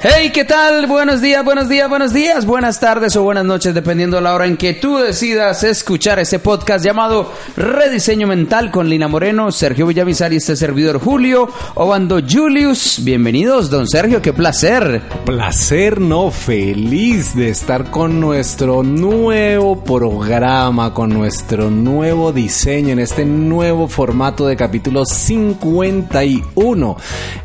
Hey, ¿qué tal? Buenos días, buenos días, buenos días, buenas tardes o buenas noches, dependiendo de la hora en que tú decidas escuchar este podcast llamado Rediseño Mental con Lina Moreno, Sergio Villamizar y este servidor Julio Obando Julius. Bienvenidos, don Sergio, qué placer. Placer, no, feliz de estar con nuestro nuevo programa, con nuestro nuevo diseño, en este nuevo formato de capítulo 51.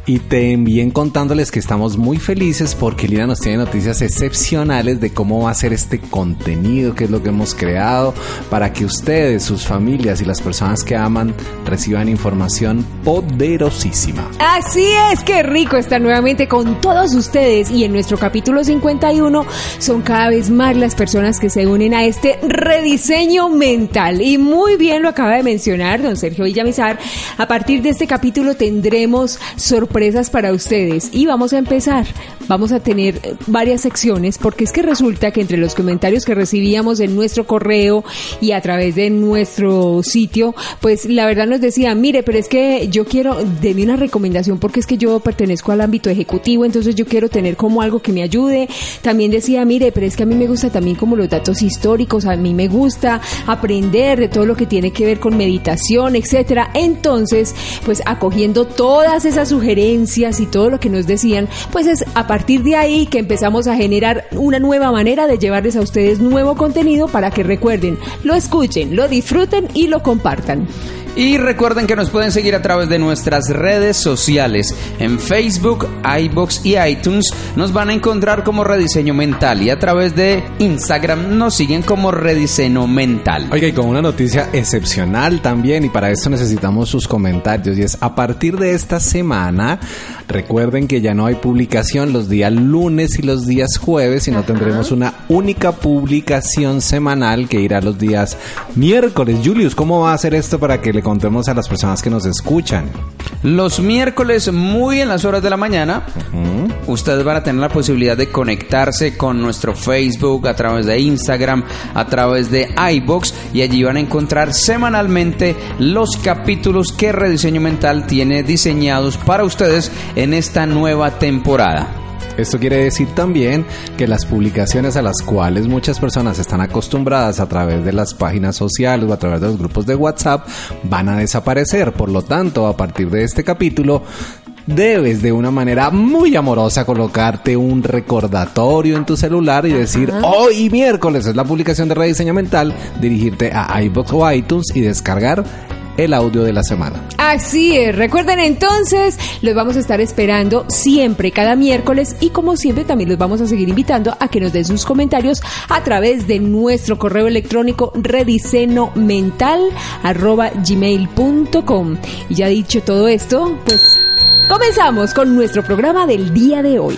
Y también contándoles que estamos muy felices porque Lina nos tiene noticias excepcionales de cómo va a ser este contenido, qué es lo que hemos creado, para que ustedes, sus familias y las personas que aman reciban información poderosísima. Así es, qué rico estar nuevamente con todos ustedes y en nuestro capítulo 51 son cada vez más las personas que se unen a este rediseño mental. Y muy bien lo acaba de mencionar don Sergio Villamizar. A partir de este capítulo tendremos sorpresas para ustedes y vamos a empezar vamos a tener eh, varias secciones porque es que resulta que entre los comentarios que recibíamos en nuestro correo y a través de nuestro sitio, pues la verdad nos decía, mire, pero es que yo quiero, denme una recomendación porque es que yo pertenezco al ámbito ejecutivo, entonces yo quiero tener como algo que me ayude. También decía, mire, pero es que a mí me gusta también como los datos históricos, a mí me gusta aprender de todo lo que tiene que ver con meditación, etcétera. Entonces, pues acogiendo todas esas sugerencias y todo lo que nos decían, pues es partir de ahí que empezamos a generar una nueva manera de llevarles a ustedes nuevo contenido para que recuerden, lo escuchen, lo disfruten y lo compartan. Y recuerden que nos pueden seguir a través de nuestras redes sociales. En Facebook, iBox y iTunes nos van a encontrar como Rediseño Mental y a través de Instagram nos siguen como Rediseño Mental. Oiga, y con una noticia excepcional también y para esto necesitamos sus comentarios y es a partir de esta semana recuerden que ya no hay publicación los días lunes y los días jueves, sino tendremos una única publicación semanal que irá los días miércoles. Julius, ¿cómo va a hacer esto para que le contemos a las personas que nos escuchan. Los miércoles, muy en las horas de la mañana, ustedes van a tener la posibilidad de conectarse con nuestro Facebook, a través de Instagram, a través de iBox, y allí van a encontrar semanalmente los capítulos que Rediseño Mental tiene diseñados para ustedes en esta nueva temporada. Esto quiere decir también que las publicaciones a las cuales muchas personas están acostumbradas a través de las páginas sociales o a través de los grupos de WhatsApp van a desaparecer. Por lo tanto, a partir de este capítulo, debes de una manera muy amorosa colocarte un recordatorio en tu celular y decir hoy miércoles es la publicación de rediseño mental, dirigirte a iBox o iTunes y descargar el audio de la semana. Así es, recuerden entonces, los vamos a estar esperando siempre, cada miércoles y como siempre también los vamos a seguir invitando a que nos den sus comentarios a través de nuestro correo electrónico gmail.com Y ya dicho todo esto, pues comenzamos con nuestro programa del día de hoy.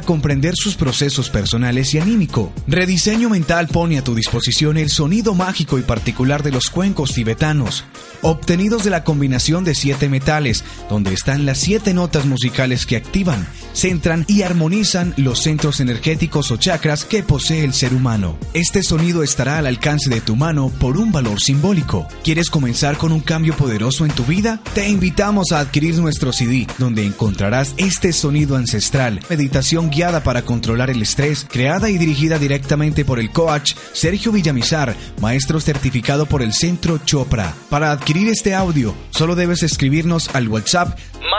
comprender sus procesos personales y anímico. Rediseño Mental pone a tu disposición el sonido mágico y particular de los cuencos tibetanos, obtenidos de la combinación de siete metales, donde están las siete notas musicales que activan, centran y armonizan los centros energéticos o chakras que posee el ser humano. Este sonido estará al alcance de tu mano por un valor simbólico. ¿Quieres comenzar con un cambio poderoso en tu vida? Te invitamos a adquirir nuestro CD, donde encontrarás este sonido ancestral, meditación guiada para controlar el estrés, creada y dirigida directamente por el coach Sergio Villamizar, maestro certificado por el Centro Chopra. Para adquirir este audio, solo debes escribirnos al WhatsApp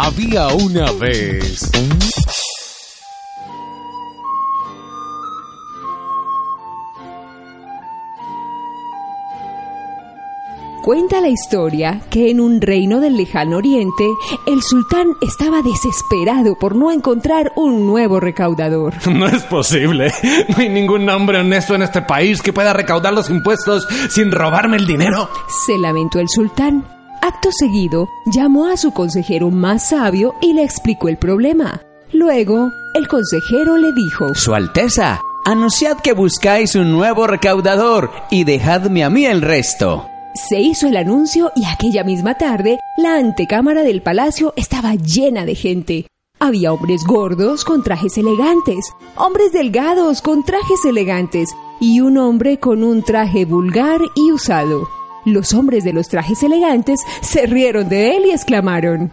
Había una vez. Cuenta la historia que en un reino del lejano oriente, el sultán estaba desesperado por no encontrar un nuevo recaudador. No es posible. No hay ningún hombre honesto en este país que pueda recaudar los impuestos sin robarme el dinero. Se lamentó el sultán. Acto seguido, llamó a su consejero más sabio y le explicó el problema. Luego, el consejero le dijo, Su Alteza, anunciad que buscáis un nuevo recaudador y dejadme a mí el resto. Se hizo el anuncio y aquella misma tarde la antecámara del palacio estaba llena de gente. Había hombres gordos con trajes elegantes, hombres delgados con trajes elegantes y un hombre con un traje vulgar y usado. Los hombres de los trajes elegantes se rieron de él y exclamaron.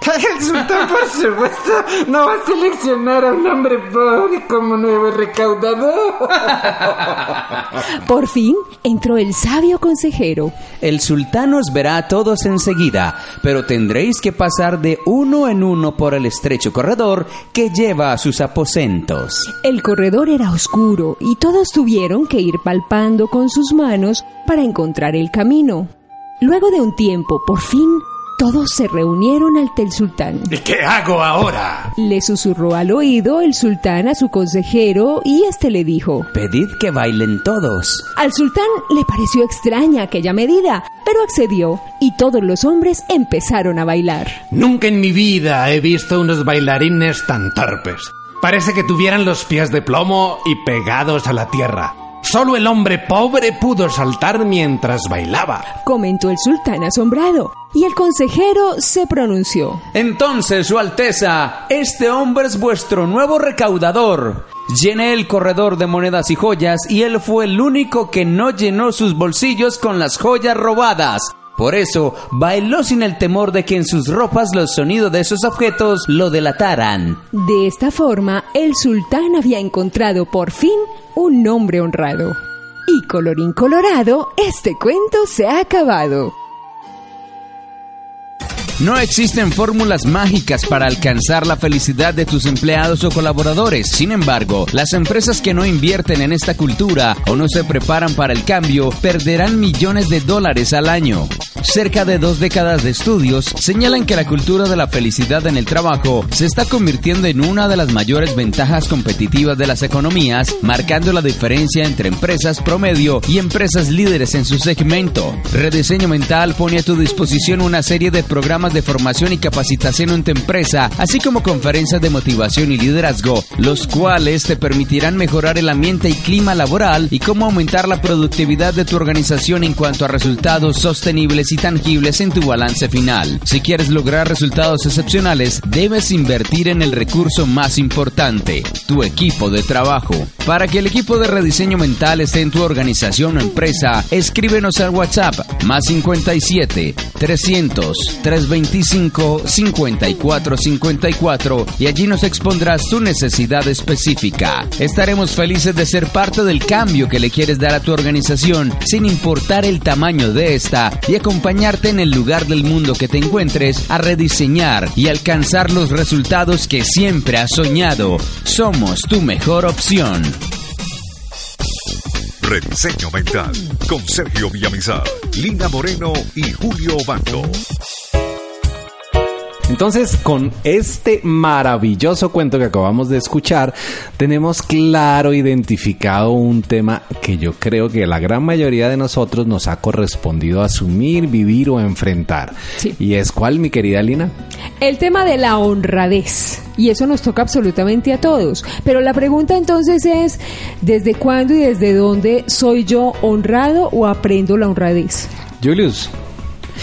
El sultán, por supuesto, no va a seleccionar a un hombre pobre como nuevo recaudador. Por fin entró el sabio consejero. El sultán os verá a todos enseguida, pero tendréis que pasar de uno en uno por el estrecho corredor que lleva a sus aposentos. El corredor era oscuro y todos tuvieron que ir palpando con sus manos para encontrar el camino. Luego de un tiempo, por fin, todos se reunieron ante el sultán. ¿Y qué hago ahora? Le susurró al oído el sultán a su consejero y este le dijo. Pedid que bailen todos. Al sultán le pareció extraña aquella medida, pero accedió y todos los hombres empezaron a bailar. Nunca en mi vida he visto unos bailarines tan torpes. Parece que tuvieran los pies de plomo y pegados a la tierra. Solo el hombre pobre pudo saltar mientras bailaba. Comentó el sultán asombrado y el consejero se pronunció. Entonces, Su Alteza, este hombre es vuestro nuevo recaudador. Llené el corredor de monedas y joyas y él fue el único que no llenó sus bolsillos con las joyas robadas. Por eso, bailó sin el temor de que en sus ropas los sonidos de esos objetos lo delataran. De esta forma, el sultán había encontrado por fin un hombre honrado. Y colorín colorado, este cuento se ha acabado. No existen fórmulas mágicas para alcanzar la felicidad de tus empleados o colaboradores. Sin embargo, las empresas que no invierten en esta cultura o no se preparan para el cambio perderán millones de dólares al año. Cerca de dos décadas de estudios señalan que la cultura de la felicidad en el trabajo se está convirtiendo en una de las mayores ventajas competitivas de las economías, marcando la diferencia entre empresas promedio y empresas líderes en su segmento. Rediseño Mental pone a tu disposición una serie de programas de formación y capacitación en tu empresa, así como conferencias de motivación y liderazgo, los cuales te permitirán mejorar el ambiente y clima laboral y cómo aumentar la productividad de tu organización en cuanto a resultados sostenibles y tangibles en tu balance final. Si quieres lograr resultados excepcionales, debes invertir en el recurso más importante, tu equipo de trabajo. Para que el equipo de rediseño mental esté en tu organización o empresa, escríbenos al WhatsApp más 57 300 325 5454 y allí nos expondrás tu necesidad específica. Estaremos felices de ser parte del cambio que le quieres dar a tu organización sin importar el tamaño de esta y acompañarte en el lugar del mundo que te encuentres a rediseñar y alcanzar los resultados que siempre has soñado. Somos tu mejor opción. Rediseño Mental con Sergio Villamizar, Lina Moreno y Julio Bando. Entonces, con este maravilloso cuento que acabamos de escuchar, tenemos claro identificado un tema que yo creo que la gran mayoría de nosotros nos ha correspondido asumir, vivir o enfrentar. Sí. ¿Y es cuál, mi querida Lina? El tema de la honradez. Y eso nos toca absolutamente a todos. Pero la pregunta entonces es, ¿desde cuándo y desde dónde soy yo honrado o aprendo la honradez? Julius,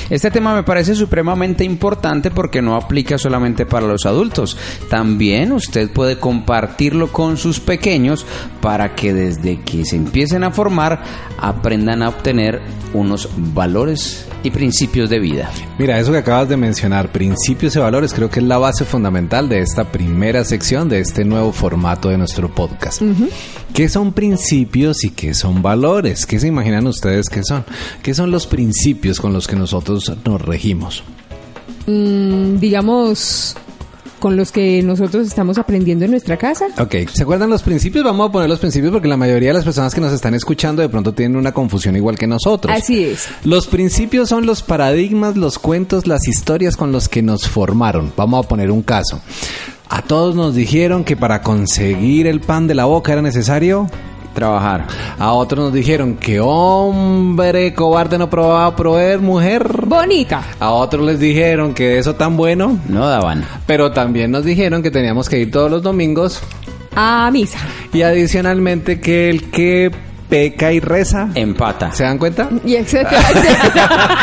Este tema me parece supremamente importante porque no aplica solamente para los adultos. También usted puede compartirlo con sus pequeños para que desde que se empiecen a formar aprendan a obtener unos valores y principios de vida. Mira, eso que acabas de mencionar, principios y valores, creo que es la base fundamental de esta primera sección de este nuevo formato de nuestro podcast. ¿Qué son principios y qué son valores? ¿Qué se imaginan ustedes que son? ¿Qué son los principios con los que nosotros nos regimos? Mm, digamos, con los que nosotros estamos aprendiendo en nuestra casa. Ok, ¿se acuerdan los principios? Vamos a poner los principios porque la mayoría de las personas que nos están escuchando de pronto tienen una confusión igual que nosotros. Así es. Los principios son los paradigmas, los cuentos, las historias con los que nos formaron. Vamos a poner un caso. A todos nos dijeron que para conseguir el pan de la boca era necesario Trabajar. A otros nos dijeron que hombre cobarde no probaba proveer mujer. Bonita. A otros les dijeron que eso tan bueno. No daban. Pero también nos dijeron que teníamos que ir todos los domingos. A misa. Y adicionalmente que el que peca y reza. Empata. ¿Se dan cuenta? Y etcétera, etcétera.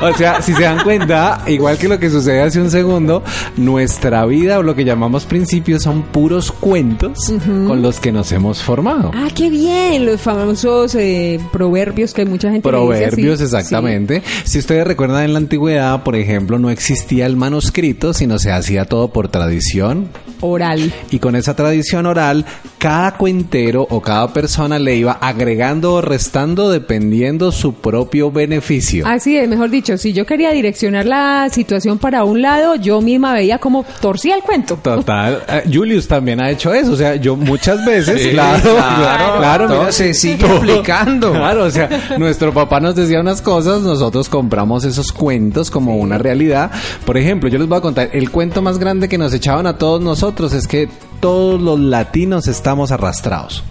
o sea, si se dan cuenta, igual que lo que sucede hace un segundo, nuestra vida o lo que llamamos principios son puros cuentos con los que nos hemos formado. ah, qué bien. Los famosos eh, proverbios que mucha gente le dice así. Proverbios, exactamente. Si ustedes recuerdan en la antigüedad, por ejemplo, no existía el manuscrito, sino se hacía todo por tradición. Oral. Y con esa tradición oral, cada cuentero o cada persona le iba agregando o restando dependiendo su propio beneficio. Así es, mejor dicho, si yo quería direccionar la situación para un lado, yo misma veía cómo torcía el cuento. Total. Eh, Julius también ha hecho eso. O sea, yo muchas veces, Sí, claro, claro, claro, claro, todo mira, se sigue todo. aplicando. Claro, o sea, nuestro papá nos decía unas cosas, nosotros compramos esos cuentos como una realidad. Por ejemplo, yo les voy a contar, el cuento más grande que nos echaban a todos nosotros es que todos los latinos estamos arrastrados.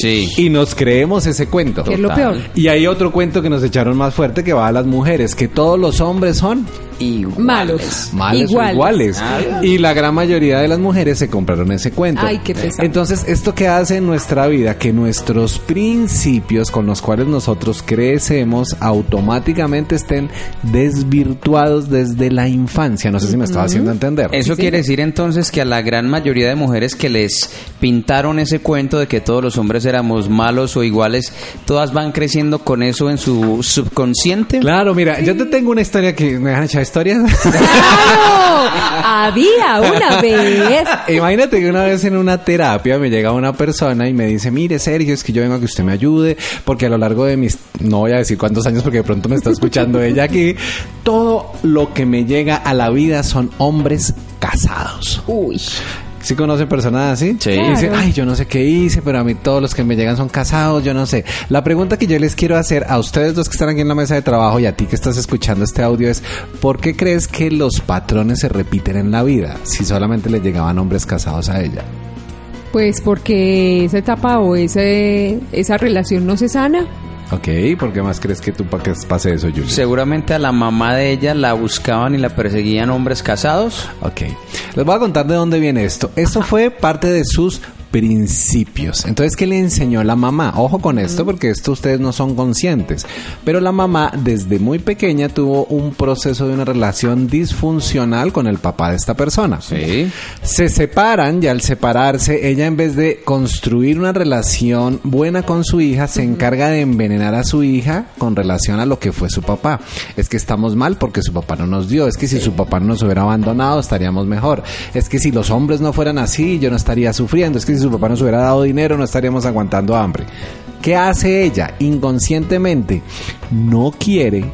Sí. Y nos creemos ese cuento. que es lo peor. Y hay otro cuento que nos echaron más fuerte que va a las mujeres, que todos los hombres son Iguales. Malos. malos o Iguales. iguales. Ah. Y la gran mayoría de las mujeres se compraron ese cuento. Ay, qué pesado. Entonces, ¿esto que hace en nuestra vida? Que nuestros principios con los cuales nosotros crecemos automáticamente estén desvirtuados desde la infancia. No sé si me estaba haciendo entender. Eso Sí, quiere decir entonces que a la gran mayoría de mujeres que les pintaron ese cuento de que todos los hombres éramos malos o iguales, todas van creciendo con eso en su subconsciente. Claro, mira, yo te tengo una historia que me dejan echar historias. ¡Claro! Había una vez. Imagínate que una vez en una terapia me llega una persona y me dice, mire Sergio, es que yo vengo a que usted me ayude, porque a lo largo de mis, no voy a decir cuántos años porque de pronto me está escuchando ella aquí, todo lo que me llega a la vida son hombres casados. Uy. ¿Sí conocen personas así? Sí. Y dicen, ay, yo no sé qué hice, pero a mí todos los que me llegan son casados, yo no sé. La pregunta que yo les quiero hacer a ustedes dos que están aquí en la mesa de trabajo y a ti que estás escuchando este audio es, ¿por qué crees que los patrones se repiten en la vida si solamente le llegaban hombres casados a ella? Pues porque esa etapa o ese, esa relación no se sana. Ok, ¿por qué más crees que tú para que pase eso, Julio? Seguramente a la mamá de ella la buscaban y la perseguían hombres casados. Ok. Les voy a contar de dónde viene esto. Esto fue parte de sus principios. Entonces, ¿qué le enseñó la mamá? Ojo con esto porque esto ustedes no son conscientes. Pero la mamá desde muy pequeña tuvo un proceso de una relación disfuncional con el papá de esta persona. Sí. Se separan y al separarse, ella en vez de construir una relación buena con su hija, se encarga de envenenar a su hija con relación a lo que fue su papá. Es que estamos mal porque su papá no nos dio. Es que si su papá no nos hubiera abandonado, estaríamos mejor. Es que si los hombres no fueran así, yo no estaría sufriendo. Es que si su papá nos hubiera dado dinero, no estaríamos aguantando hambre. ¿Qué hace ella? Inconscientemente, no quiere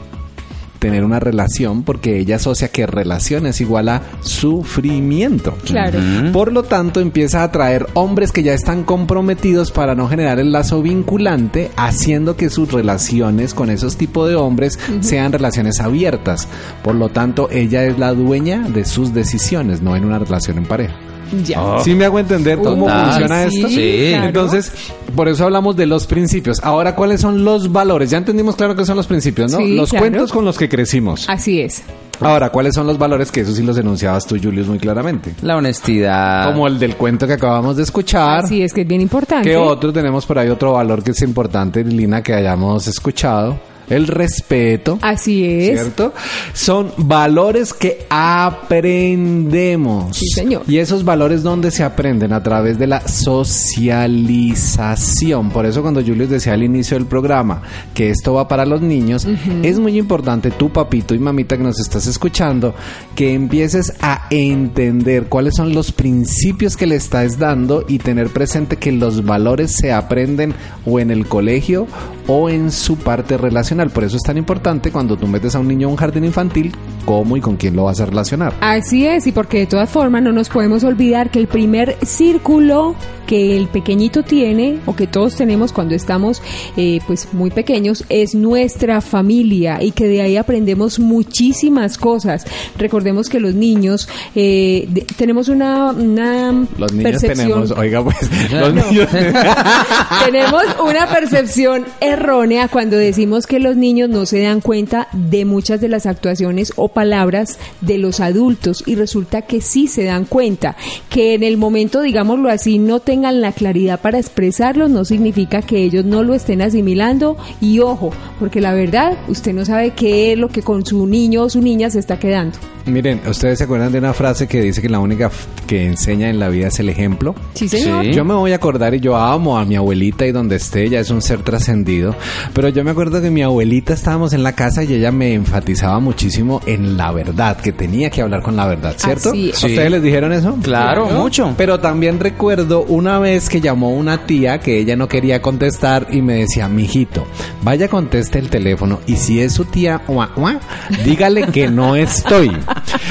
tener una relación porque ella asocia que relación es igual a sufrimiento. Claro. Por lo tanto, empieza a atraer hombres que ya están comprometidos para no generar el lazo vinculante, haciendo que sus relaciones con esos tipos de hombres sean relaciones abiertas. Por lo tanto, ella es la dueña de sus decisiones, no en una relación en pareja. Ya. ¿Sí me hago entender cómo Total. funciona Sí, esto? Sí. claro. Entonces, por eso hablamos de los principios. Ahora, ¿cuáles son los valores? Ya entendimos claro que son los principios, ¿no? Sí, los claro. cuentos con los que crecimos. Así es. Ahora, ¿cuáles son los valores? Que eso sí los enunciabas tú, Julius, muy claramente. La honestidad. Como el del cuento que acabamos de escuchar. Así es que es bien importante. ¿Qué otro? Tenemos por ahí otro valor que es importante, Lina, que hayamos escuchado. El respeto. Así es. ¿Cierto? Son valores que aprendemos. Sí, señor. Y esos valores, ¿dónde se aprenden? A través de la socialización. Por eso cuando Julius decía al inicio del programa que esto va para los niños, es muy importante, tú papito y mamita que nos estás escuchando, que empieces a entender cuáles son los principios que le estás dando y tener presente que los valores se aprenden o en el colegio o en su parte relacional. Por eso es tan importante cuando tú metes a un niño a un jardín infantil, cómo y con quién lo vas a relacionar. Así es, y porque de todas formas no nos podemos olvidar que el primer círculo que el pequeñito tiene o que todos tenemos cuando estamos eh, pues muy pequeños es nuestra familia y que de ahí aprendemos muchísimas cosas. Recordemos que los niños eh, de- tenemos una, una Los niños percepción tenemos, oiga pues, los No. niños... tenemos una percepción errónea cuando decimos que los niños no se dan cuenta de muchas de las actuaciones o palabras de los adultos y resulta que sí se dan cuenta, que en el momento, digámoslo así, no tengan la claridad para expresarlo, no significa que ellos no lo estén asimilando y ojo, porque la verdad, usted no sabe qué es lo que con su niño o su niña se está quedando. Miren, ¿ustedes se acuerdan de una frase que dice que la única que enseña en la vida es el ejemplo? Sí, señor. Sí. Yo me voy a acordar y yo amo a mi abuelita y donde esté, ella es un ser trascendido, pero yo me acuerdo que mi abuelita estábamos en la casa y ella me enfatizaba muchísimo en la verdad, que tenía que hablar con la verdad, ¿cierto? Así es. ¿A ¿Ustedes les dijeron eso? Claro, mucho. Pero también recuerdo una vez que llamó una tía que ella no quería contestar y me decía, mijito, vaya conteste el teléfono y si es su tía, dígale que no estoy.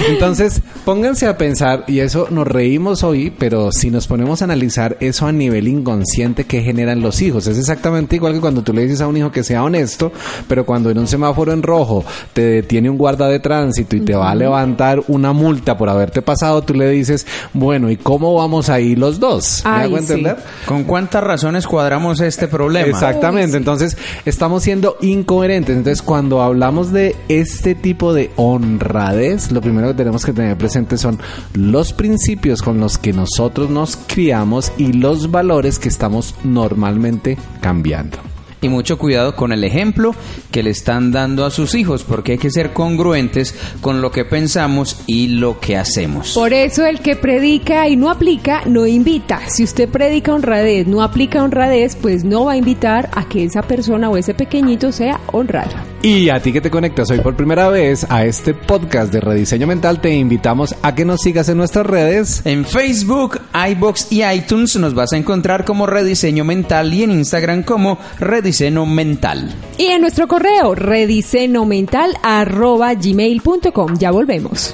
Entonces, pónganse a pensar, y eso nos reímos hoy, pero si nos ponemos a analizar eso a nivel inconsciente que generan los hijos, es exactamente igual que cuando tú le dices a un hijo que sea honesto, pero cuando en un semáforo en rojo te detiene un guarda de tránsito y te va a levantar una multa por haberte pasado, tú le dices, bueno, ¿y cómo vamos ahí los dos? ¿Me Ay, hago sí. entender? ¿Con cuántas razones cuadramos este problema? Exactamente, entonces estamos siendo incoherentes. Entonces, cuando hablamos de este tipo de honradez, lo primero que tenemos que tener presente son los principios con los que nosotros nos criamos y los valores que estamos normalmente cambiando. Y mucho cuidado con el ejemplo que le están dando a sus hijos, porque hay que ser congruentes con lo que pensamos y lo que hacemos. Por eso el que predica y no aplica, no invita. Si usted predica honradez, no aplica honradez, pues no va a invitar a que esa persona o ese pequeñito sea honrado. Y a ti que te conectas hoy por primera vez a este podcast de Rediseño Mental, te invitamos a que nos sigas en nuestras redes. En Facebook, iBox y iTunes nos vas a encontrar como Rediseño Mental y en Instagram como Rediseño Mental. Y en nuestro correo, redisenomental.gmail.com. Ya volvemos.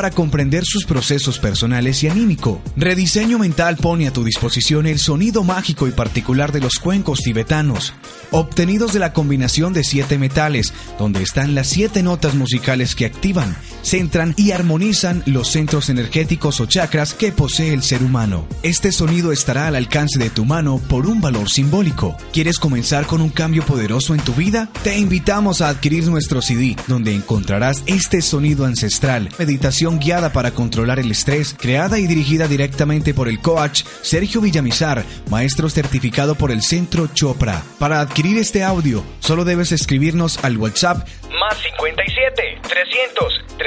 comprender sus procesos personales y anímico. Rediseño Mental pone a tu disposición el sonido mágico y particular de los cuencos tibetanos, obtenidos de la combinación de siete metales, donde están las siete notas musicales que activan, centran y armonizan los centros energéticos o chakras que posee el ser humano. Este sonido estará al alcance de tu mano por un valor simbólico. ¿Quieres comenzar con un cambio poderoso en tu vida? Te invitamos a adquirir nuestro CD, donde encontrarás este sonido ancestral, meditación guiada para controlar el estrés, creada y dirigida directamente por el coach Sergio Villamizar, maestro certificado por el Centro Chopra. Para adquirir este audio, solo debes escribirnos al WhatsApp Más 57 300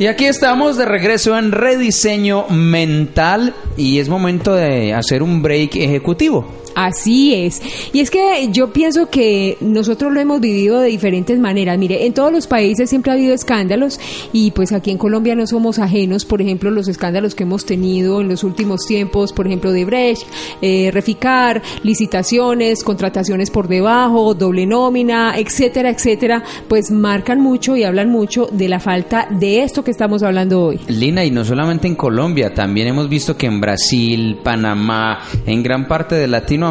Y aquí estamos de regreso en rediseño mental y es momento de hacer un break ejecutivo. Así es. Y es que yo pienso que nosotros lo hemos vivido de diferentes maneras. Mire, en todos los países siempre ha habido escándalos y pues aquí en Colombia no somos ajenos. Por ejemplo, los escándalos que hemos tenido en los últimos tiempos, por ejemplo, de Brecht, eh, Reficar, licitaciones, contrataciones por debajo, doble nómina, etcétera, etcétera, pues marcan mucho y hablan mucho de la falta de esto que estamos hablando hoy. Lina, y no solamente en Colombia, también hemos visto que en Brasil, Panamá, en gran parte de Latinoamérica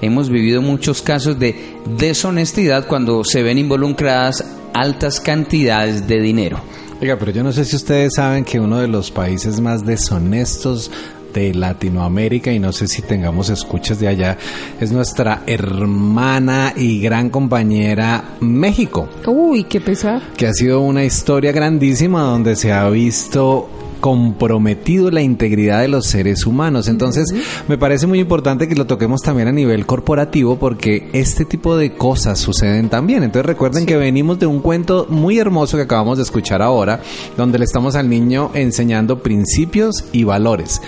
hemos vivido muchos casos de deshonestidad cuando se ven involucradas altas cantidades de dinero. Oiga, pero yo no sé si ustedes saben que uno de los países más deshonestos de Latinoamérica y no sé si tengamos escuchas de allá es nuestra hermana y gran compañera México. Uy, qué pesar. Que ha sido una historia grandísima donde se ha visto comprometido la integridad de los seres humanos. Entonces, me parece muy importante que lo toquemos también a nivel corporativo porque este tipo de cosas suceden también. Entonces, recuerden que venimos de un cuento muy hermoso que acabamos de escuchar ahora, donde le estamos al niño enseñando principios y valores.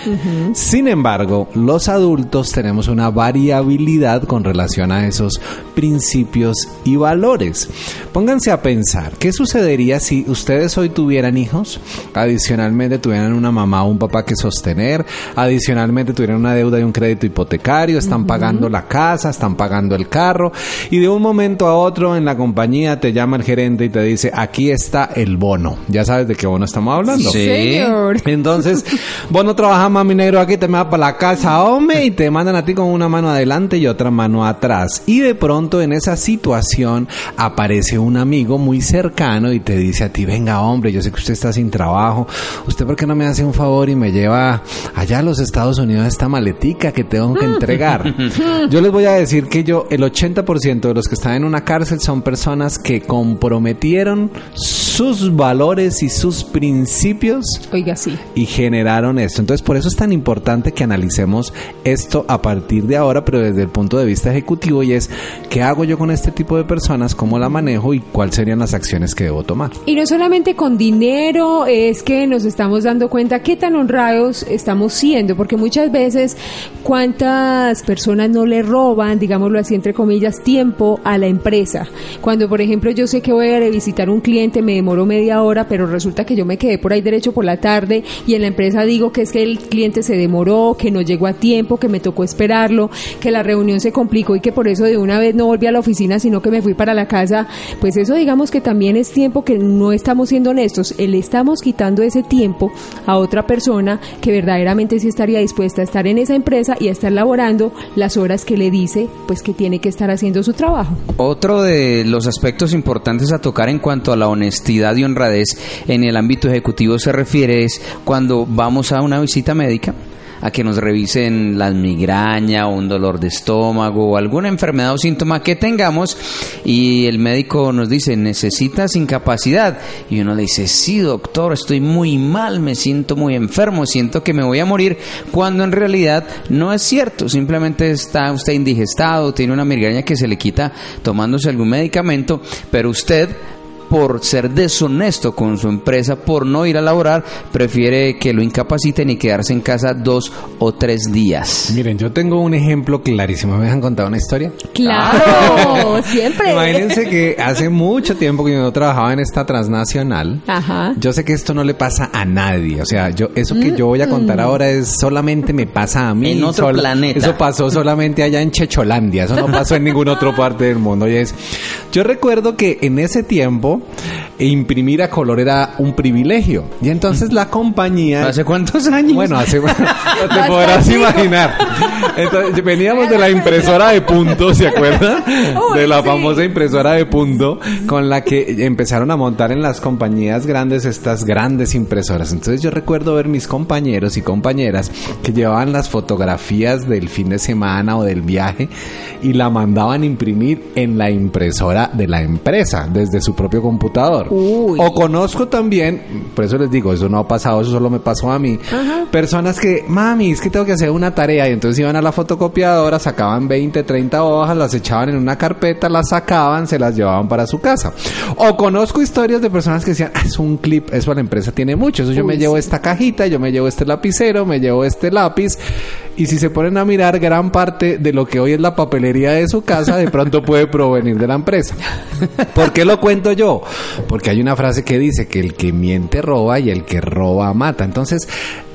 Sin embargo, los adultos tenemos una variabilidad con relación a esos principios y valores. Pónganse a pensar, ¿qué sucedería si ustedes hoy tuvieran hijos? Adicionalmente, tuvieran una mamá o un papá que sostener, adicionalmente tuvieran una deuda y un crédito hipotecario, están pagando la casa, están pagando el carro y de un momento a otro en la compañía te llama el gerente y te dice, aquí está el bono. ¿Ya sabes de qué bono estamos hablando? Sí. Señor. Entonces, vos no trabajas, mami negro, aquí te me vas para la casa, hombre, y te mandan a ti con una mano adelante y otra mano atrás. Y de pronto en esa situación aparece un amigo muy cercano y te dice a ti, venga, hombre, yo sé que usted está sin trabajo, usted por qué no me hace un favor y me lleva allá a los Estados Unidos esta maletica que tengo que entregar. Yo les voy a decir que yo, el 80% de los que están en una cárcel son personas que comprometieron sus valores y sus principios Oiga, sí. y generaron esto. Entonces, por eso es tan importante que analicemos esto a partir de ahora, pero desde el punto de vista ejecutivo y es, ¿qué hago yo con este tipo de personas? ¿Cómo la manejo? ¿Y cuáles serían las acciones que debo tomar? Y no solamente con dinero es que nos estamos dando cuenta qué tan honrados estamos siendo, porque muchas veces cuántas personas no le roban, digámoslo así, entre comillas, tiempo a la empresa. Cuando, por ejemplo, yo sé que voy a visitar un cliente, me demoro media hora, pero resulta que yo me quedé por ahí derecho por la tarde y en la empresa digo que es que el cliente se demoró, que no llegó a tiempo, que me tocó esperarlo, que la reunión se complicó y que por eso de una vez no volví a la oficina, sino que me fui para la casa, pues eso digamos que también es tiempo que no estamos siendo honestos, le estamos quitando ese tiempo a otra persona que verdaderamente sí estaría dispuesta a estar en esa empresa y a estar laborando las horas que le dice, pues que tiene que estar haciendo su trabajo. Otro de los aspectos importantes a tocar en cuanto a la honestidad y honradez en el ámbito ejecutivo se refiere es cuando vamos a una visita médica a que nos revisen la migraña o un dolor de estómago o alguna enfermedad o síntoma que tengamos. Y el médico nos dice necesitas incapacidad. Y uno le dice sí doctor estoy muy mal me siento muy enfermo siento que me voy a morir cuando en realidad no es cierto. Simplemente está usted indigestado tiene una migraña que se le quita tomándose algún medicamento pero usted por ser deshonesto con su empresa, por no ir a laborar, prefiere que lo incapaciten y quedarse en casa dos o tres días. Miren, yo tengo un ejemplo clarísimo. ¿Me dejan contar una historia? Claro, siempre. Imagínense que hace mucho tiempo que yo trabajaba en esta transnacional. Ajá. Yo sé que esto no le pasa a nadie. O sea, yo eso que yo voy a contar ahora es solamente me pasa a mí. En otro Sol- planeta. Eso pasó solamente allá en Checholandia. Eso no pasó en ninguna otra parte del mundo. Y es, yo recuerdo que en ese tiempo imprimir a color era un privilegio. Y entonces la compañía ¿Hace cuántos años? bueno, hace, no te podrás imaginar. Entonces, veníamos de la impresora de punto, ¿se acuerdan? De la famosa impresora de punto, con la que empezaron a montar en las compañías grandes estas grandes impresoras. Entonces yo recuerdo ver mis compañeros y compañeras que llevaban las fotografías del fin de semana o del viaje y la mandaban imprimir en la impresora de la empresa, desde su propio computador. Uy. O conozco también, por eso les digo, eso no ha pasado, eso solo me pasó a mí. Personas que, mami, es que tengo que hacer una tarea y entonces iban a la fotocopiadora, sacaban 20, 30 hojas, las echaban en una carpeta, las sacaban, se las llevaban para su casa. O conozco historias de personas que decían, "Ah, es un clip, eso la empresa tiene mucho, eso yo me llevo esta cajita, yo me llevo este lapicero, me llevo este lápiz Y si se ponen a mirar, gran parte de lo que hoy es la papelería de su casa, de pronto puede provenir de la empresa. ¿Por qué lo cuento yo? Porque hay una frase que dice que el que miente roba y el que roba mata. Entonces,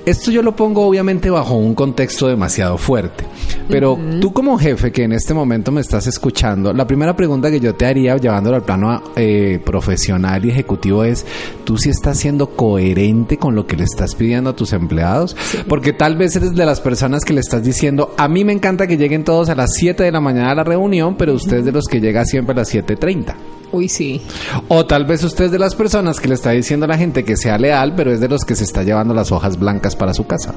esto yo lo pongo obviamente bajo un contexto demasiado fuerte. Pero tú como jefe que en este momento me estás escuchando, la primera pregunta que yo te haría llevándolo al plano eh, profesional y ejecutivo es, ¿tú sí estás siendo coherente con lo que le estás pidiendo a tus empleados? Porque tal vez eres de las personas que le estás diciendo, a mí me encanta que lleguen todos a las 7 de la mañana a la reunión, pero usted es de los que llega siempre a las 7.30. Uy, sí. O tal vez usted es de las personas que le está diciendo a la gente que sea leal, pero es de los que se está llevando las hojas blancas para su casa.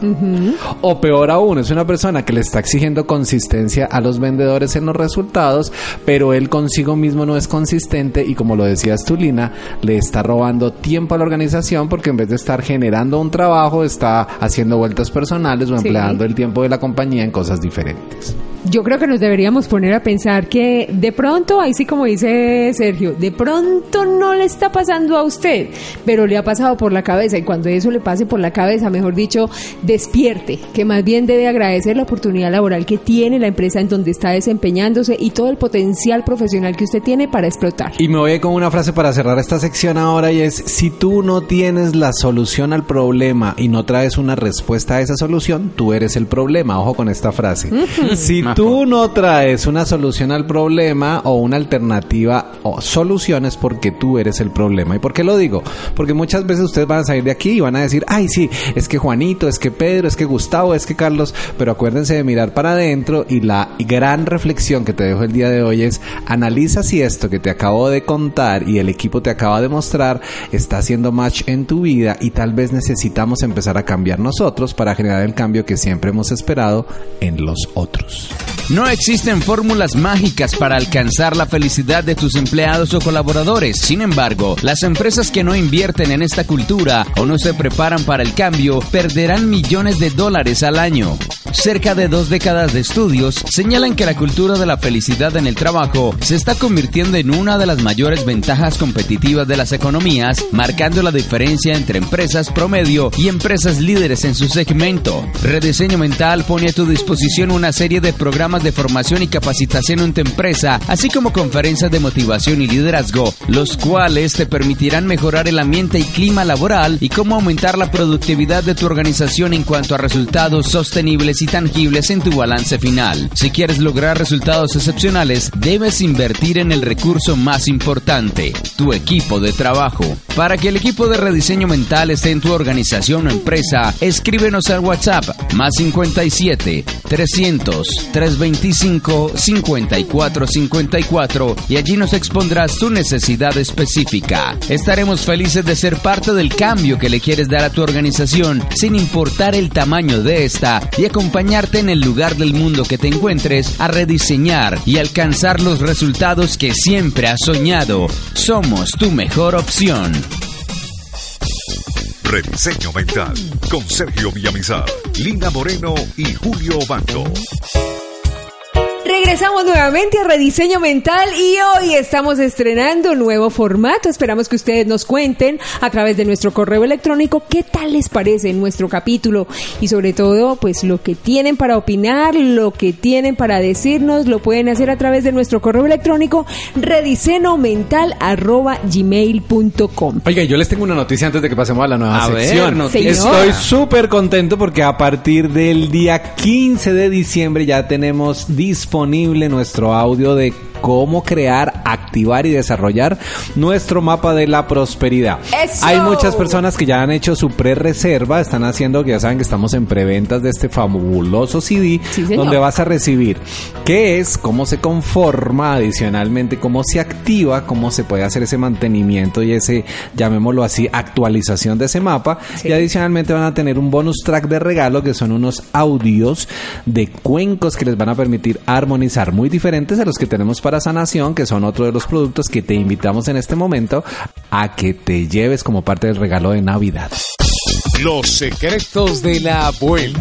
O peor aún, es una persona que le está exigiendo consistencia a los vendedores en los resultados, pero él consigo mismo no es consistente y como lo decías tú, Lina, le está robando tiempo a la organización porque en vez de estar generando un trabajo, está haciendo vueltas personales o Sí. empleando el tiempo de la compañía en cosas diferentes. Yo creo que nos deberíamos poner a pensar que de pronto, ahí sí como dice Sergio, de pronto no le está pasando a usted, pero le ha pasado por la cabeza y cuando eso le pase por la cabeza, mejor dicho, despierte, que más bien debe agradecer la oportunidad laboral que tiene la empresa en donde está desempeñándose y todo el potencial profesional que usted tiene para explotar. Y me voy con una frase para cerrar esta sección ahora y es, si tú no tienes la solución al problema y no traes una respuesta a esa solución, tú eres el problema. Ojo con esta frase. Si tú no traes una solución al problema o una alternativa o soluciones porque tú eres el problema. ¿Y por qué lo digo? Porque muchas veces ustedes van a salir de aquí y van a decir, ay sí, es que Juanito, es que Pedro, es que Gustavo, es que Carlos, pero acuérdense de mirar para adentro y la gran reflexión que te dejo el día de hoy es, analiza si esto que te acabo de contar y el equipo te acaba de mostrar está haciendo match en tu vida y tal vez necesitamos empezar a cambiar nosotros para generar el cambio que siempre hemos esperado en los otros. No existen fórmulas mágicas para alcanzar la felicidad de tus empleados o colaboradores. Sin embargo, las empresas que no invierten en esta cultura o no se preparan para el cambio perderán millones de dólares al año. Cerca de dos décadas de estudios señalan que la cultura de la felicidad en el trabajo se está convirtiendo en una de las mayores ventajas competitivas de las economías, marcando la diferencia entre empresas promedio y empresas líderes en su segmento. Rediseño Mental pone a tu disposición una serie de programas de formación y capacitación en tu empresa, así como conferencias de motivación y liderazgo, los cuales te permitirán mejorar el ambiente y clima laboral y cómo aumentar la productividad de tu organización en cuanto a resultados sostenibles y tangibles en tu balance final. Si quieres lograr resultados excepcionales, debes invertir en el recurso más importante, tu equipo de trabajo. Para que el equipo de rediseño mental esté en tu organización o empresa, escríbenos al WhatsApp más 57 300 325 5454 y allí nos expondrás tu necesidad específica. Estaremos felices de ser parte del cambio que le quieres dar a tu organización, sin importar el tamaño de esta, y acompañarte en el lugar del mundo que te encuentres a rediseñar y alcanzar los resultados que siempre has soñado. Somos tu mejor opción. Rediseño Mental con Sergio Villamizar, Lina Moreno y Julio Bando. Regresamos nuevamente a Rediseño Mental y hoy estamos estrenando nuevo formato. Esperamos que ustedes nos cuenten a través de nuestro correo electrónico qué tal les parece nuestro capítulo y sobre todo pues lo que tienen para opinar, lo que tienen para decirnos, lo pueden hacer a través de nuestro correo electrónico redisenomental@gmail.com. Oiga, yo les tengo una noticia antes de que pasemos a la nueva A sección. Estoy súper contento porque a partir del día 15 de diciembre ya tenemos disponible nuestro audio de cómo crear, activar y desarrollar nuestro mapa de la prosperidad. ¡Eso! Hay muchas personas que ya han hecho su pre-reserva, están haciendo, ya saben que estamos en preventas de este fabuloso CD, Sí, donde vas a recibir qué es, cómo se conforma, adicionalmente cómo se activa, cómo se puede hacer ese mantenimiento y ese, llamémoslo así, actualización de ese mapa. Sí. Y adicionalmente van a tener un bonus track de regalo que son unos audios de cuencos que les van a permitir armonizar, muy diferentes a los que tenemos para sanación, que son otro de los productos que te invitamos en este momento a que te lleves como parte del regalo de Navidad. Los secretos de la abuela.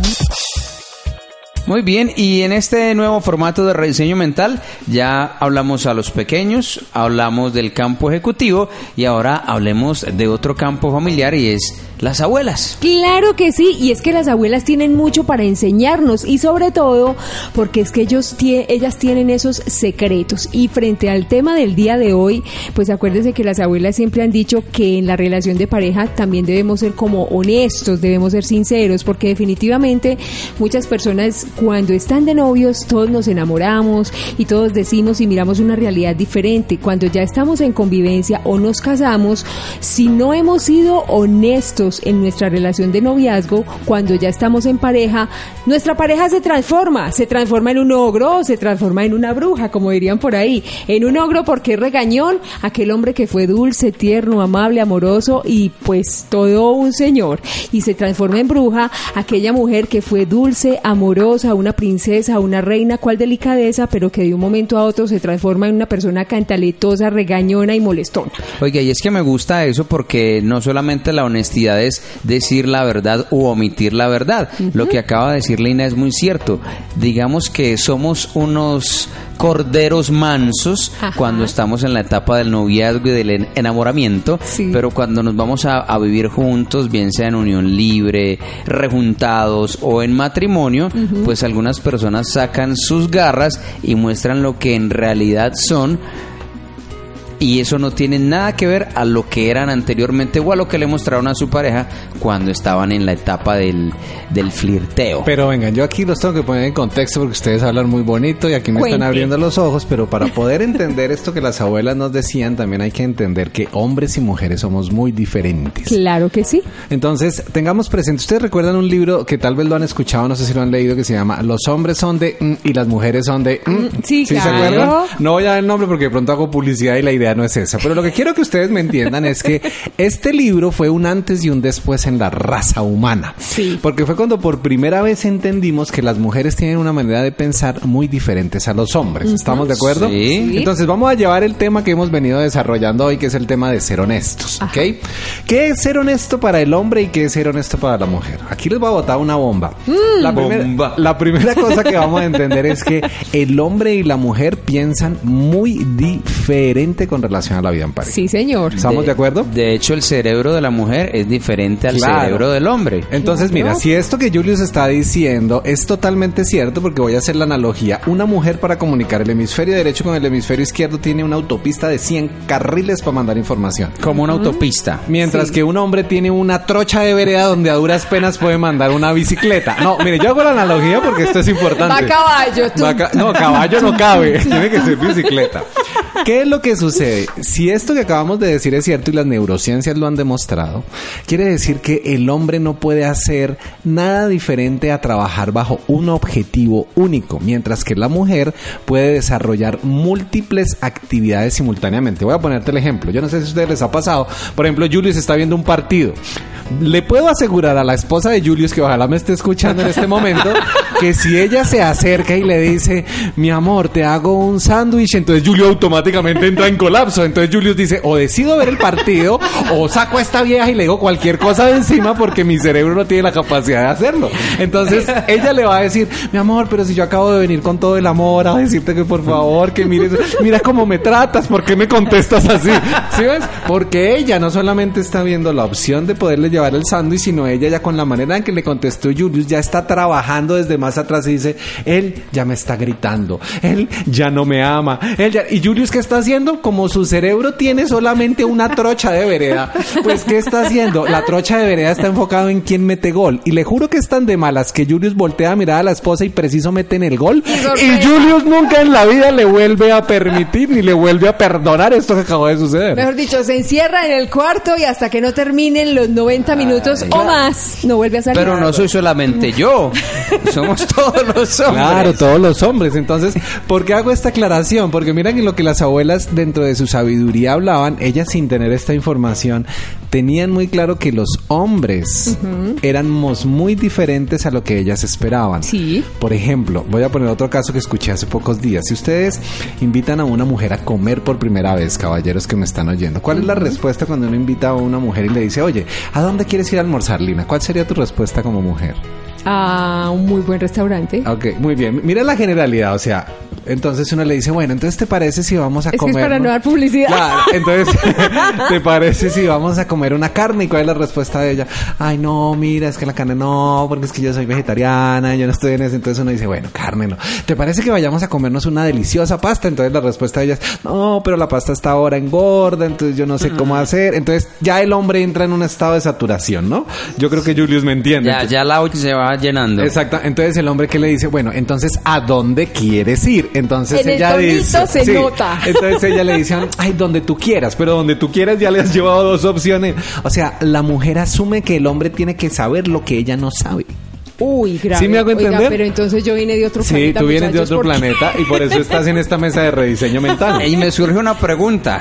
Muy bien, y en este nuevo formato de rediseño mental ya hablamos a los pequeños, hablamos del campo ejecutivo y ahora hablemos de otro campo familiar y es las abuelas. Claro que sí, y es que las abuelas tienen mucho para enseñarnos y sobre todo porque es que ellos tie- ellas tienen esos secretos y frente al tema del día de hoy, pues acuérdense que las abuelas siempre han dicho que en la relación de pareja también debemos ser como honestos, debemos ser sinceros, porque definitivamente muchas personas cuando están de novios todos nos enamoramos y todos decimos y miramos una realidad diferente. Cuando ya estamos en convivencia o nos casamos, si no hemos sido honestos en nuestra relación de noviazgo, cuando ya estamos en pareja, nuestra pareja se transforma, se transforma en un ogro, se transforma en una bruja, como dirían por ahí. En un ogro porque es regañón, aquel hombre que fue dulce, tierno, amable, amoroso y pues todo un señor. Y se transforma en bruja aquella mujer que fue dulce, amorosa, una princesa, una reina, cual delicadeza, pero que de un momento a otro se transforma en una persona cantaletosa, regañona y molestona. Oiga, y es que me gusta eso porque no solamente la honestidad es decir la verdad u omitir la verdad. Lo que acaba de decir Lina es muy cierto. Digamos que somos unos corderos mansos Ajá. cuando estamos en la etapa del noviazgo y del en- enamoramiento, Sí. pero cuando nos vamos a, a vivir juntos, bien sea en unión libre, rejuntados o en matrimonio, pues algunas personas sacan sus garras y muestran lo que en realidad son y eso no tiene nada que ver a lo que eran anteriormente o a lo que le mostraron a su pareja cuando estaban en la etapa del, del flirteo. Pero vengan, yo aquí los tengo que poner en contexto porque ustedes hablan muy bonito y aquí me están abriendo los ojos, pero para poder entender esto que las abuelas nos decían, también hay que entender que hombres y mujeres somos muy diferentes. Claro que sí. Entonces, tengamos presente, ustedes recuerdan un libro que tal vez lo han escuchado, no sé si lo han leído, que se llama Los hombres son de mm, y las mujeres son de mm. sí, se claro. acuerdan? No voy a dar el nombre porque de pronto hago publicidad y la idea no es esa. Pero lo que quiero que ustedes me entiendan es que este libro fue un antes y un después en la raza humana. Sí. Porque fue cuando por primera vez entendimos que las mujeres tienen una manera de pensar muy diferentes a los hombres. ¿Estamos de acuerdo? Sí. Entonces vamos a llevar el tema que hemos venido desarrollando hoy, que es el tema de ser honestos. ¿Ok? ¿Qué es ser honesto para el hombre y qué es ser honesto para la mujer? Aquí les voy a botar una bomba. La, primer- Bomba. la primera cosa que vamos a entender es que el hombre y la mujer piensan muy diferente con relación a la vida en pareja. Sí, señor. ¿Estamos de, acuerdo? De hecho, el cerebro de la mujer es diferente al Claro. cerebro del hombre. Entonces, mira, si esto que Julius está diciendo es totalmente cierto, porque voy a hacer la analogía, una mujer para comunicar el hemisferio derecho con el hemisferio izquierdo tiene una autopista de 100 carriles para mandar información. Como una autopista. Mientras que un hombre tiene una trocha de vereda donde a duras penas puede mandar una bicicleta. No, mire, yo hago la analogía porque esto es importante. Va caballo, tú. Va a ca- no, caballo no cabe, tiene que ser bicicleta. ¿Qué es lo que sucede? Si esto que acabamos de decir es cierto y las neurociencias lo han demostrado, quiere decir que el hombre no puede hacer nada diferente a trabajar bajo un objetivo único, mientras que la mujer puede desarrollar múltiples actividades simultáneamente. Voy a ponerte el ejemplo. Yo no sé si a ustedes les ha pasado. Por ejemplo, Julius está viendo un partido. Le puedo asegurar a la esposa de Julius, que ojalá me esté escuchando en este momento, que si ella se acerca y le dice, mi amor, te hago un sándwich, entonces Julio automáticamente entra en colapso. Entonces Julius dice, o decido ver el partido, o saco a esta vieja y le digo cualquier cosa de encima porque mi cerebro no tiene la capacidad de hacerlo. Entonces ella le va a decir, mi amor, pero si yo acabo de venir con todo el amor a decirte que por favor, que mires, mira cómo me tratas, ¿por qué me contestas así? ¿Sí ves? Porque ella no solamente está viendo la opción de poderle llevar el sándwich, sino ella ya con la manera en que le contestó Julius ya está trabajando desde más atrás y dice, él ya me está gritando, él ya no me ama, él. ¿Y Julius qué está haciendo? Como su cerebro tiene solamente una trocha de vereda, pues ¿qué está haciendo? La trocha de vereda está enfocado en quién mete gol. Y le juro que están de malas que Julius voltea a mirar a la esposa y preciso mete en el gol. Y Julius nunca en la vida le vuelve a permitir ni le vuelve a perdonar esto que acabó de suceder. Mejor dicho, se encierra en el cuarto y hasta que no terminen los 90 minutos o más, no vuelve a salir. Pero no soy solamente yo. Somos todos los hombres. Claro, todos los hombres. Entonces, ¿por qué hago esta aclaración? Porque miren lo que las abuelas dentro de su sabiduría hablaban, ellas sin tener esta información, tenían muy claro que los hombres éramos muy diferentes a lo que ellas esperaban. Sí. Por ejemplo, voy a poner otro caso que escuché hace pocos días. Si ustedes invitan a una mujer a comer por primera vez, caballeros que me están oyendo, ¿cuál es la respuesta cuando uno invita a una mujer y le dice, oye, ¿a dónde quieres ir a almorzar, Lina? ¿Cuál sería tu respuesta como mujer? A un muy buen restaurante. Ok, muy bien. Mira la generalidad, o sea, entonces uno le dice, bueno, entonces te parece si vamos a que comer. es para no dar publicidad. Claro, entonces, ¿te parece si vamos a comer una carne? ¿Y cuál es la respuesta de ella? Ay, no, mira, es que la carne no, porque es que yo soy vegetariana, yo no estoy en eso. Entonces uno dice, bueno, carne no. ¿Te parece que vayamos a comernos una deliciosa pasta? Entonces la respuesta de ella es, no, pero la pasta está ahora engorda, entonces yo no sé cómo hacer. Entonces ya el hombre entra en un estado de saturación, ¿no? Yo creo que Julius me entiende. Ya, ya la olla se va llenando. Exacto. Entonces el hombre que le dice, bueno, entonces ¿a dónde quieres ir? Entonces En el ella tonito dice, se nota. Entonces ella le dice, ay, donde tú quieras, pero donde tú quieras ya le has llevado dos opciones. O sea, la mujer asume que el hombre tiene que saber lo que ella no sabe. Uy, grave. ¿Sí me hago Oiga, entender? pero entonces yo vine de otro Sí, planeta. tú vienes de otro planeta y por eso estás en esta mesa de rediseño mental. Y me surge una pregunta.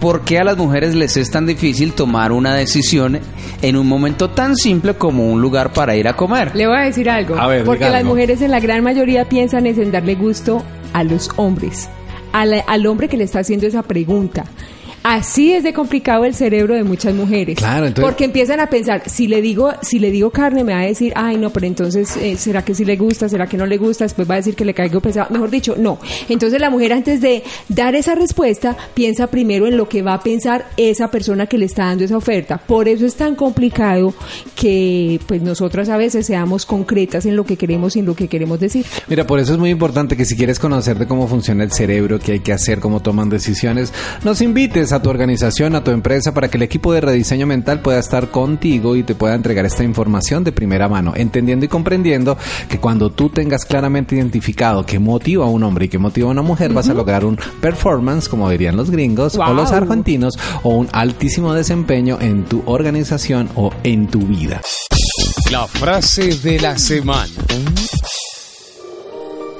¿Por qué a las mujeres les es tan difícil tomar una decisión en un momento tan simple como un lugar para ir a comer? Le voy a decir algo. A ver, porque las algo. mujeres en la gran mayoría piensan es en darle gusto a los hombres. A la- al hombre que le está haciendo esa pregunta. Así es de complicado el cerebro de muchas mujeres. Claro, entonces- Porque empiezan a pensar, si le digo, si le digo carne, me va a decir, ay no, pero entonces, eh, ¿será que sí le gusta? ¿Será que no le gusta? Después va a decir que le caigo pesado. Mejor dicho, no. Entonces la mujer antes de dar esa respuesta, piensa primero en lo que va a pensar esa persona que le está dando esa oferta. Por eso es tan complicado que pues nosotras a veces seamos concretas en lo que queremos y en lo que queremos decir. Mira, por eso es muy importante que si quieres conocer de cómo funciona el cerebro, qué hay que hacer, cómo toman decisiones, nos invites a tu organización, a tu empresa, para que el equipo de rediseño mental pueda estar contigo y te pueda entregar esta información de primera mano, entendiendo y comprendiendo que cuando tú tengas claramente identificado qué motiva a un hombre y qué motiva a una mujer, vas a lograr un performance, como dirían los gringos o los argentinos, o un altísimo desempeño en tu organización o en tu vida. La frase de la semana.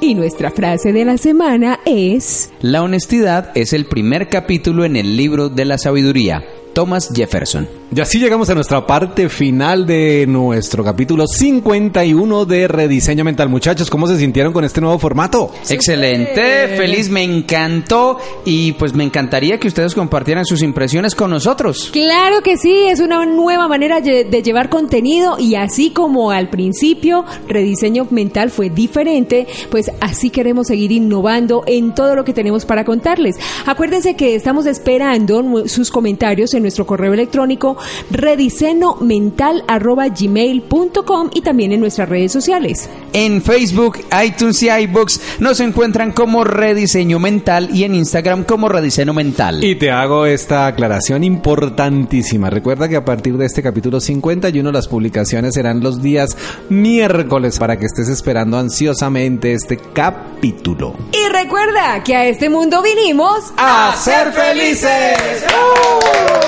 Y nuestra frase de la semana es... La honestidad es el primer capítulo en el libro de la sabiduría. Thomas Jefferson. Y así llegamos a nuestra parte final de nuestro capítulo 51 de Rediseño Mental. Muchachos, ¿cómo se sintieron con este nuevo formato? Excelente, feliz, me encantó y pues me encantaría que ustedes compartieran sus impresiones con nosotros. Claro que sí, es una nueva manera de llevar contenido y así como al principio rediseño mental fue diferente, pues así queremos seguir innovando en todo lo que tenemos para contarles. Acuérdense que estamos esperando sus comentarios en nuestro correo electrónico redisenomental@gmail.com y también en nuestras redes sociales. En Facebook, iTunes y iBooks nos encuentran como Rediseño Mental y en Instagram como Rediseño Mental. Y te hago esta aclaración importantísima. Recuerda que a partir de este capítulo 51 las publicaciones serán los días miércoles para que estés esperando ansiosamente este capítulo. Y recuerda que a este mundo vinimos ¡A ser felices!